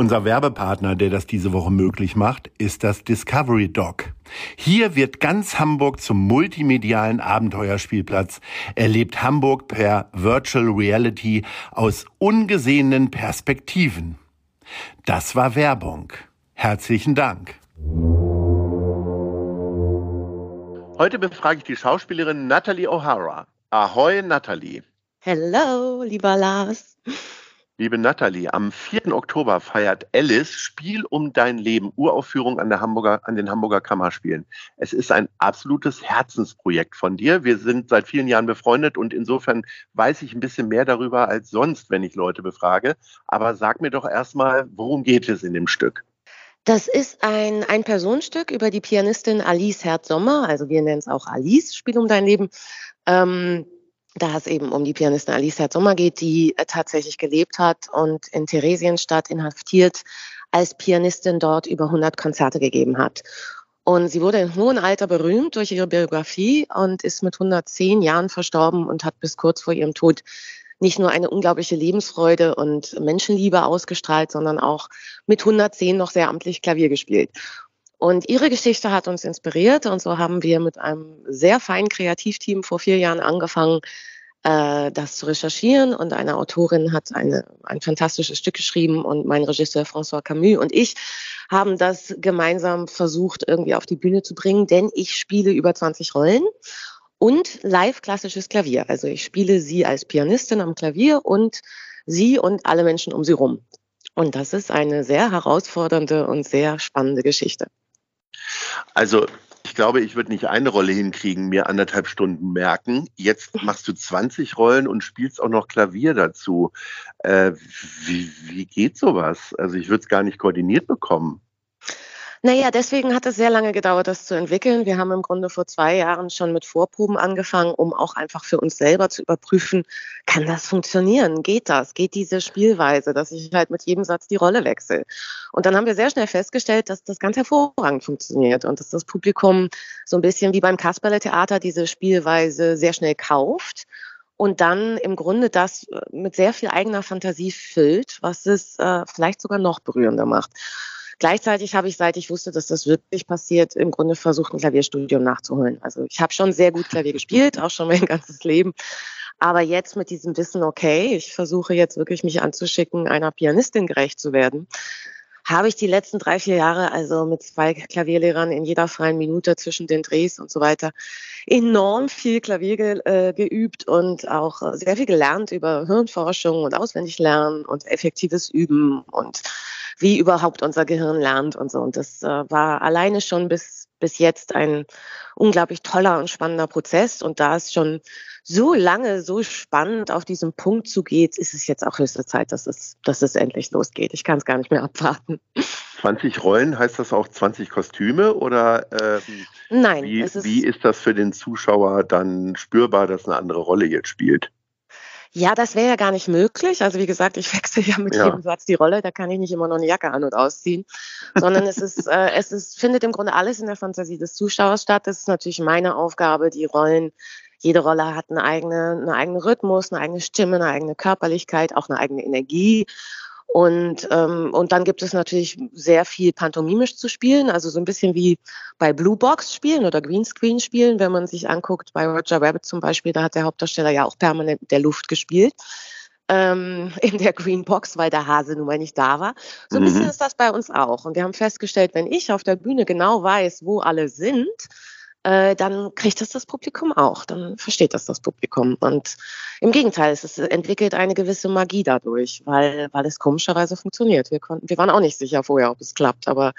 Unser Werbepartner, der das diese Woche möglich macht, ist das Discovery Dog. Hier wird ganz Hamburg zum multimedialen Abenteuerspielplatz, erlebt Hamburg per Virtual Reality aus ungesehenen Perspektiven. Das war Werbung. Herzlichen Dank. Heute befrage ich die Schauspielerin Natalie O'Hara. Ahoy, Natalie. Hello, lieber Lars. Liebe Nathalie, am 4. Oktober feiert Alice Spiel um dein Leben Uraufführung an, der Hamburger, an den Hamburger Kammerspielen. Es ist ein absolutes Herzensprojekt von dir. Wir sind seit vielen Jahren befreundet und insofern weiß ich ein bisschen mehr darüber als sonst, wenn ich Leute befrage. Aber sag mir doch erstmal, worum geht es in dem Stück? Das ist ein Ein-Personenstück über die Pianistin Alice Herz-Sommer, also wir nennen es auch Alice, Spiel um dein Leben. Ähm, da es eben um die Pianistin Alice Herz-Sommer geht, die äh, tatsächlich gelebt hat und in Theresienstadt inhaftiert als Pianistin dort über 100 Konzerte gegeben hat. Und sie wurde in hohem Alter berühmt durch ihre Biografie und ist mit 110 Jahren verstorben und hat bis kurz vor ihrem Tod nicht nur eine unglaubliche Lebensfreude und Menschenliebe ausgestrahlt, sondern auch mit 110 noch sehr amtlich Klavier gespielt. Und ihre Geschichte hat uns inspiriert und so haben wir mit einem sehr feinen Kreativteam vor vier Jahren angefangen, äh, das zu recherchieren und eine Autorin hat eine, ein fantastisches Stück geschrieben und mein Regisseur François Camus und ich haben das gemeinsam versucht irgendwie auf die Bühne zu bringen, denn ich spiele über 20 Rollen und live klassisches Klavier. Also ich spiele sie als Pianistin am Klavier und sie und alle Menschen um sie rum. Und das ist eine sehr herausfordernde und sehr spannende Geschichte. Also ich glaube, ich würde nicht eine Rolle hinkriegen, mir anderthalb Stunden merken. Jetzt machst du 20 Rollen und spielst auch noch Klavier dazu. Äh, wie, wie geht sowas? Also ich würde es gar nicht koordiniert bekommen. Naja, deswegen hat es sehr lange gedauert, das zu entwickeln. Wir haben im Grunde vor zwei Jahren schon mit Vorproben angefangen, um auch einfach für uns selber zu überprüfen, kann das funktionieren? Geht das? Geht diese Spielweise, dass ich halt mit jedem Satz die Rolle wechsle? Und dann haben wir sehr schnell festgestellt, dass das ganz hervorragend funktioniert und dass das Publikum so ein bisschen wie beim Kasperle-Theater diese Spielweise sehr schnell kauft und dann im Grunde das äh, mit sehr viel eigener Fantasie füllt, was es äh, vielleicht sogar noch berührender macht. Gleichzeitig habe ich, seit ich wusste, dass das wirklich passiert, im Grunde versucht, ein Klavierstudium nachzuholen. Also ich habe schon sehr gut Klavier gespielt, auch schon mein ganzes Leben. Aber jetzt mit diesem Wissen, okay, ich versuche jetzt wirklich mich anzuschicken, einer Pianistin gerecht zu werden, habe ich die letzten drei, vier Jahre also mit zwei Klavierlehrern in jeder freien Minute zwischen den Drehs und so weiter enorm viel Klavier ge, äh, geübt und auch sehr viel gelernt über Hirnforschung und Auswendiglernen und effektives Üben und wie überhaupt unser Gehirn lernt und so. Und das äh, war alleine schon bis, bis jetzt ein unglaublich toller und spannender Prozess. Und da es schon so lange, so spannend auf diesen Punkt zugeht, ist es jetzt auch höchste Zeit, dass es, dass es endlich losgeht. Ich kann es gar nicht mehr abwarten. 20 Rollen, heißt das auch 20 Kostüme oder ähm, Nein, wie, ist wie ist das für den Zuschauer dann spürbar, dass eine andere Rolle jetzt spielt? Ja, das wäre ja gar nicht möglich. Also wie gesagt, ich wechsle ja mit ja. jedem Satz die Rolle. Da kann ich nicht immer noch eine Jacke an und ausziehen, sondern es ist, äh, es ist, findet im Grunde alles in der Fantasie des Zuschauers statt. Das ist natürlich meine Aufgabe, die Rollen. Jede Rolle hat eine eigene, eine eigene Rhythmus, eine eigene Stimme, eine eigene Körperlichkeit, auch eine eigene Energie. Und, ähm, und dann gibt es natürlich sehr viel pantomimisch zu spielen, also so ein bisschen wie bei Blue Box spielen oder Greenscreen spielen, wenn man sich anguckt, bei Roger Rabbit zum Beispiel, da hat der Hauptdarsteller ja auch permanent der Luft gespielt ähm, in der Green Box, weil der Hase nun mal nicht da war. So ein mhm. bisschen ist das bei uns auch. Und wir haben festgestellt, wenn ich auf der Bühne genau weiß, wo alle sind, äh, dann kriegt das das Publikum auch, dann versteht das das Publikum. Und im Gegenteil, es entwickelt eine gewisse Magie dadurch, weil, weil es komischerweise funktioniert. Wir, konnten, wir waren auch nicht sicher vorher, ob es klappt, aber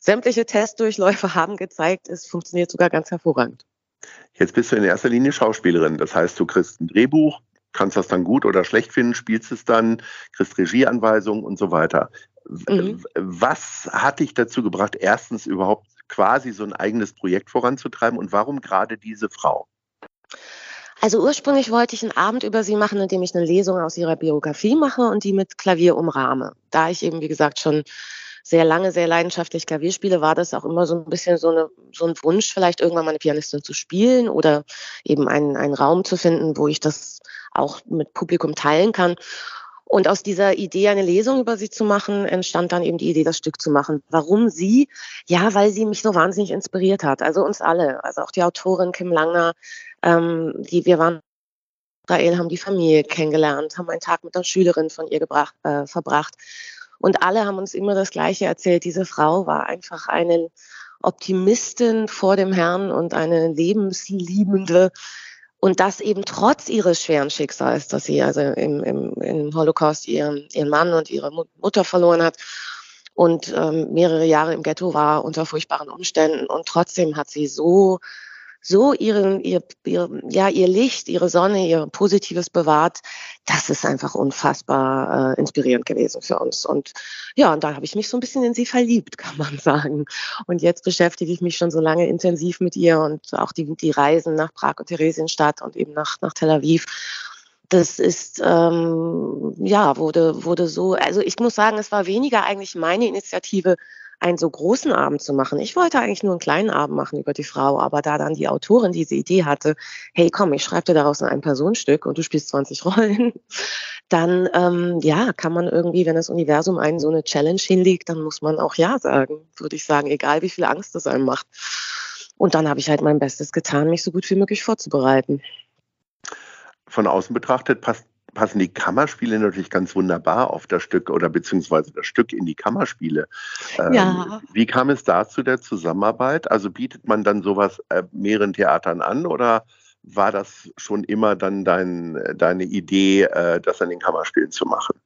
sämtliche Testdurchläufe haben gezeigt, es funktioniert sogar ganz hervorragend. Jetzt bist du in erster Linie Schauspielerin, das heißt, du kriegst ein Drehbuch, kannst das dann gut oder schlecht finden, spielst es dann, kriegst Regieanweisungen und so weiter. Mhm. Was hat dich dazu gebracht, erstens überhaupt quasi so ein eigenes Projekt voranzutreiben und warum gerade diese Frau? Also ursprünglich wollte ich einen Abend über sie machen, in dem ich eine Lesung aus ihrer Biografie mache und die mit Klavier umrahme. Da ich eben, wie gesagt, schon sehr lange, sehr leidenschaftlich Klavier spiele, war das auch immer so ein bisschen so, eine, so ein Wunsch, vielleicht irgendwann mal eine Pianistin zu spielen oder eben einen, einen Raum zu finden, wo ich das auch mit Publikum teilen kann. Und aus dieser Idee, eine Lesung über sie zu machen, entstand dann eben die Idee, das Stück zu machen. Warum sie? Ja, weil sie mich so wahnsinnig inspiriert hat. Also uns alle, also auch die Autorin Kim Langer, ähm, die wir waren in Israel, haben die Familie kennengelernt, haben einen Tag mit einer Schülerin von ihr gebracht, äh, verbracht. Und alle haben uns immer das Gleiche erzählt. Diese Frau war einfach eine Optimistin vor dem Herrn und eine lebensliebende und das eben trotz ihres schweren Schicksals, dass sie also im, im, im Holocaust ihren, ihren Mann und ihre Mutter verloren hat und ähm, mehrere Jahre im Ghetto war unter furchtbaren Umständen. Und trotzdem hat sie so so ihren, ihr, ihr, ja, ihr Licht, ihre Sonne, ihr Positives bewahrt, das ist einfach unfassbar äh, inspirierend gewesen für uns. Und ja, und da habe ich mich so ein bisschen in sie verliebt, kann man sagen. Und jetzt beschäftige ich mich schon so lange intensiv mit ihr und auch die, die Reisen nach Prag und Theresienstadt und eben nach, nach Tel Aviv das ist ähm, ja wurde wurde so also ich muss sagen es war weniger eigentlich meine Initiative einen so großen Abend zu machen. Ich wollte eigentlich nur einen kleinen Abend machen über die Frau, aber da dann die Autorin diese Idee hatte, hey komm, ich schreibe dir daraus ein Personenstück und du spielst 20 Rollen, dann ähm, ja, kann man irgendwie, wenn das Universum einen so eine Challenge hinlegt, dann muss man auch Ja sagen, würde ich sagen, egal wie viel Angst das einem macht. Und dann habe ich halt mein Bestes getan, mich so gut wie möglich vorzubereiten. Von außen betrachtet passt passen die Kammerspiele natürlich ganz wunderbar auf das Stück oder beziehungsweise das Stück in die Kammerspiele. Ähm, ja. Wie kam es da zu der Zusammenarbeit? Also bietet man dann sowas äh, mehreren Theatern an oder war das schon immer dann dein, deine Idee, äh, das an den Kammerspielen zu machen?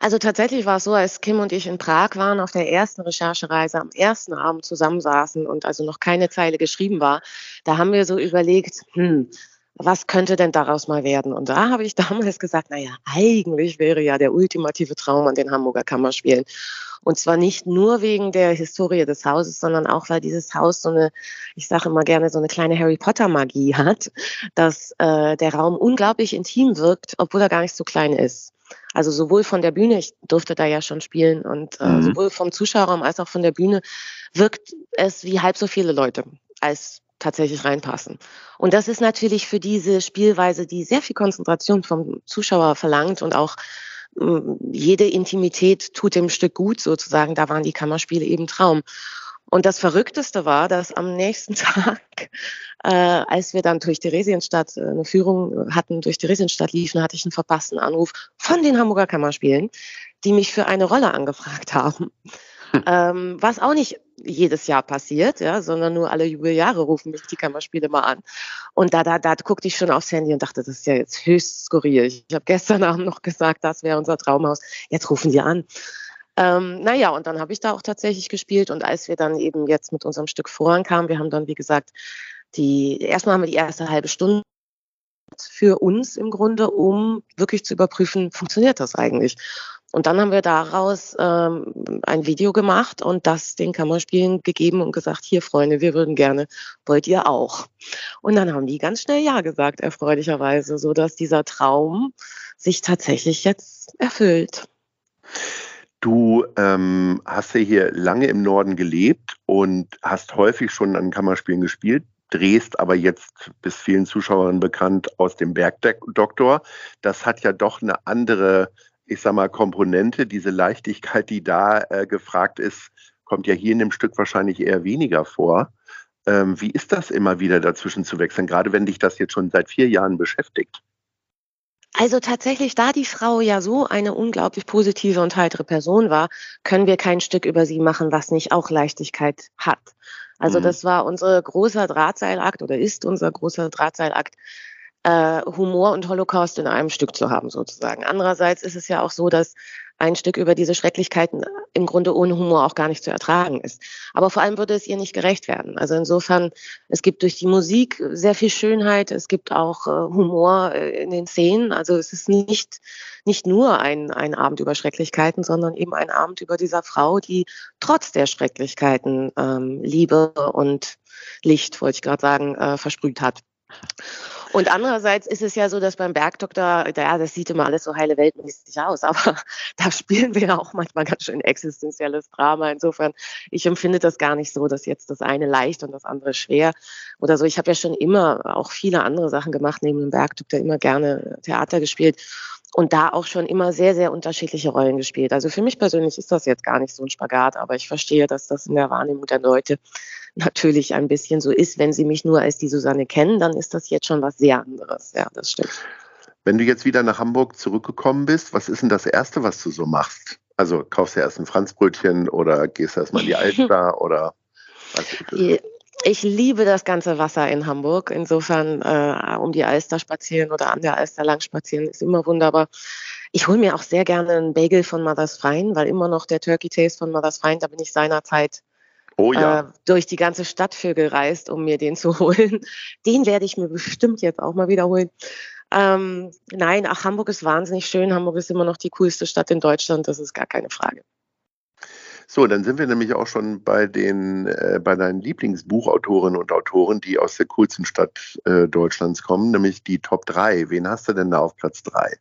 Also tatsächlich war es so, als Kim und ich in Prag waren, auf der ersten Recherchereise am ersten Abend zusammensaßen und also noch keine Zeile geschrieben war, da haben wir so überlegt, hm, was könnte denn daraus mal werden? Und da habe ich damals gesagt, naja, eigentlich wäre ja der ultimative Traum an den Hamburger Kammerspielen. Und zwar nicht nur wegen der Historie des Hauses, sondern auch, weil dieses Haus so eine, ich sage immer gerne, so eine kleine Harry Potter Magie hat, dass äh, der Raum unglaublich intim wirkt, obwohl er gar nicht so klein ist. Also sowohl von der Bühne, ich durfte da ja schon spielen, und äh, mhm. sowohl vom Zuschauerraum als auch von der Bühne wirkt es wie halb so viele Leute als tatsächlich reinpassen. Und das ist natürlich für diese Spielweise, die sehr viel Konzentration vom Zuschauer verlangt und auch mm, jede Intimität tut dem Stück gut sozusagen. Da waren die Kammerspiele eben Traum. Und das Verrückteste war, dass am nächsten Tag, äh, als wir dann durch Theresienstadt äh, eine Führung hatten, durch Theresienstadt liefen, hatte ich einen verpassten Anruf von den Hamburger Kammerspielen, die mich für eine Rolle angefragt haben. ähm, was auch nicht jedes Jahr passiert, ja, sondern nur alle Jubeljahre rufen mich die Kammerspiele mal an. Und da, da, da guckte ich schon aufs Handy und dachte, das ist ja jetzt höchst skurril. Ich habe gestern Abend noch gesagt, das wäre unser Traumhaus. Jetzt rufen die an. Ähm, naja, und dann habe ich da auch tatsächlich gespielt. Und als wir dann eben jetzt mit unserem Stück vorankamen, wir haben dann, wie gesagt, die, erstmal haben wir die erste halbe Stunde für uns im Grunde, um wirklich zu überprüfen, funktioniert das eigentlich? Und dann haben wir daraus ähm, ein Video gemacht und das den Kammerspielen gegeben und gesagt, hier Freunde, wir würden gerne, wollt ihr auch? Und dann haben die ganz schnell Ja gesagt, erfreulicherweise, so dass dieser Traum sich tatsächlich jetzt erfüllt. Du ähm, hast ja hier lange im Norden gelebt und hast häufig schon an Kammerspielen gespielt drehst aber jetzt bis vielen Zuschauern bekannt aus dem Bergdoktor. Das hat ja doch eine andere ich sag mal, Komponente, diese Leichtigkeit, die da äh, gefragt ist, kommt ja hier in dem Stück wahrscheinlich eher weniger vor. Ähm, wie ist das immer wieder dazwischen zu wechseln, gerade wenn dich das jetzt schon seit vier Jahren beschäftigt? Also tatsächlich, da die Frau ja so eine unglaublich positive und heitere Person war, können wir kein Stück über sie machen, was nicht auch Leichtigkeit hat. Also mhm. das war unser großer Drahtseilakt oder ist unser großer Drahtseilakt, äh, Humor und Holocaust in einem Stück zu haben sozusagen. Andererseits ist es ja auch so, dass ein Stück über diese Schrecklichkeiten im Grunde ohne Humor auch gar nicht zu ertragen ist. Aber vor allem würde es ihr nicht gerecht werden. Also insofern, es gibt durch die Musik sehr viel Schönheit, es gibt auch äh, Humor äh, in den Szenen. Also es ist nicht, nicht nur ein, ein Abend über Schrecklichkeiten, sondern eben ein Abend über dieser Frau, die trotz der Schrecklichkeiten ähm, Liebe und Licht, wollte ich gerade sagen, äh, versprüht hat. Und andererseits ist es ja so, dass beim Bergdoktor, ja, das sieht immer alles so heile weltmäßig aus, aber da spielen wir ja auch manchmal ganz schön existenzielles Drama. Insofern, ich empfinde das gar nicht so, dass jetzt das eine leicht und das andere schwer oder so. Ich habe ja schon immer auch viele andere Sachen gemacht, neben dem Bergdoktor immer gerne Theater gespielt und da auch schon immer sehr, sehr unterschiedliche Rollen gespielt. Also für mich persönlich ist das jetzt gar nicht so ein Spagat, aber ich verstehe, dass das in der Wahrnehmung der Leute natürlich ein bisschen so ist. Wenn sie mich nur als die Susanne kennen, dann ist das jetzt schon was sehr anderes. Ja, das stimmt. Wenn du jetzt wieder nach Hamburg zurückgekommen bist, was ist denn das Erste, was du so machst? Also kaufst du erst ein Franzbrötchen oder gehst erst mal in die Alster oder was ist das? Ich liebe das ganze Wasser in Hamburg. Insofern äh, um die Alster spazieren oder an der Alster lang spazieren ist immer wunderbar. Ich hole mir auch sehr gerne einen Bagel von Mother's Fine, weil immer noch der Turkey Taste von Mother's Fine, da bin ich seinerzeit oh, ja. äh, durch die ganze Stadt für gereist, um mir den zu holen. Den werde ich mir bestimmt jetzt auch mal wiederholen. Ähm, nein, ach, Hamburg ist wahnsinnig schön. Hamburg ist immer noch die coolste Stadt in Deutschland, das ist gar keine Frage. So, dann sind wir nämlich auch schon bei den, äh, bei deinen Lieblingsbuchautorinnen und Autoren, die aus der coolsten Stadt äh, Deutschlands kommen, nämlich die Top 3. Wen hast du denn da auf Platz 3?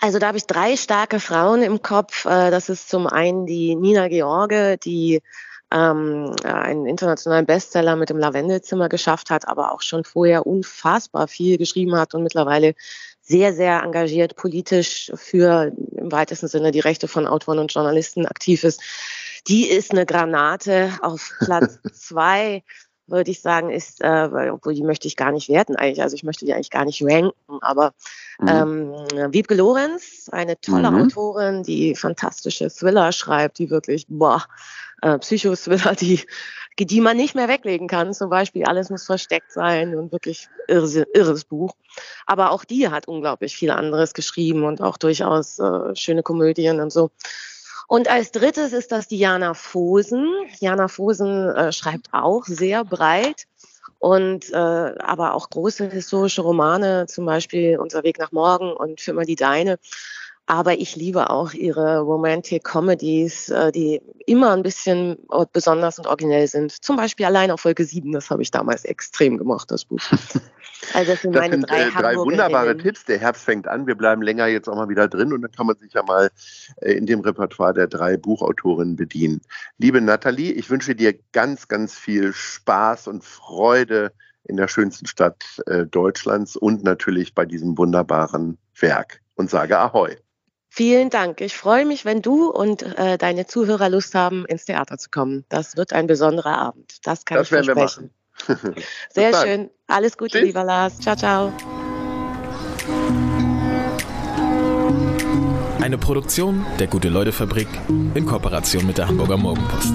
Also da habe ich drei starke Frauen im Kopf. Äh, das ist zum einen die Nina George, die ähm, einen internationalen Bestseller mit dem Lavendelzimmer geschafft hat, aber auch schon vorher unfassbar viel geschrieben hat und mittlerweile sehr, sehr engagiert politisch für im weitesten Sinne die Rechte von Autoren und Journalisten aktiv ist. Die ist eine Granate auf Platz zwei würde ich sagen, ist, äh, obwohl die möchte ich gar nicht werten eigentlich, also ich möchte die eigentlich gar nicht ranken, aber mhm. ähm, Wiebke Lorenz, eine tolle mhm. Autorin, die fantastische Thriller schreibt, die wirklich, boah, äh, Psychothriller, die, die man nicht mehr weglegen kann. Zum Beispiel Alles muss versteckt sein und wirklich irres, irres Buch. Aber auch die hat unglaublich viel anderes geschrieben und auch durchaus äh, schöne Komödien und so. Und als drittes ist das Diana Fosen. Diana Fosen äh, schreibt auch sehr breit und äh, aber auch große historische Romane, zum Beispiel Unser Weg nach Morgen und immer die Deine. Aber ich liebe auch ihre Romantic Comedies, äh, die immer ein bisschen besonders und originell sind. Zum Beispiel allein auf Folge 7, das habe ich damals extrem gemocht, das Buch. Also das sind, das sind drei, äh, drei wunderbare Tipps. Der Herbst fängt an. Wir bleiben länger jetzt auch mal wieder drin und dann kann man sich ja mal äh, in dem Repertoire der drei Buchautorinnen bedienen. Liebe Nathalie, ich wünsche dir ganz, ganz viel Spaß und Freude in der schönsten Stadt äh, Deutschlands und natürlich bei diesem wunderbaren Werk und sage Ahoi. Vielen Dank. Ich freue mich, wenn du und äh, deine Zuhörer Lust haben, ins Theater zu kommen. Das wird ein besonderer Abend. Das kann das ich versprechen. Sehr schön. Alles Gute, Tschüss. lieber Lars. Ciao, ciao. Eine Produktion der Gute-Leute-Fabrik in Kooperation mit der Hamburger Morgenpost.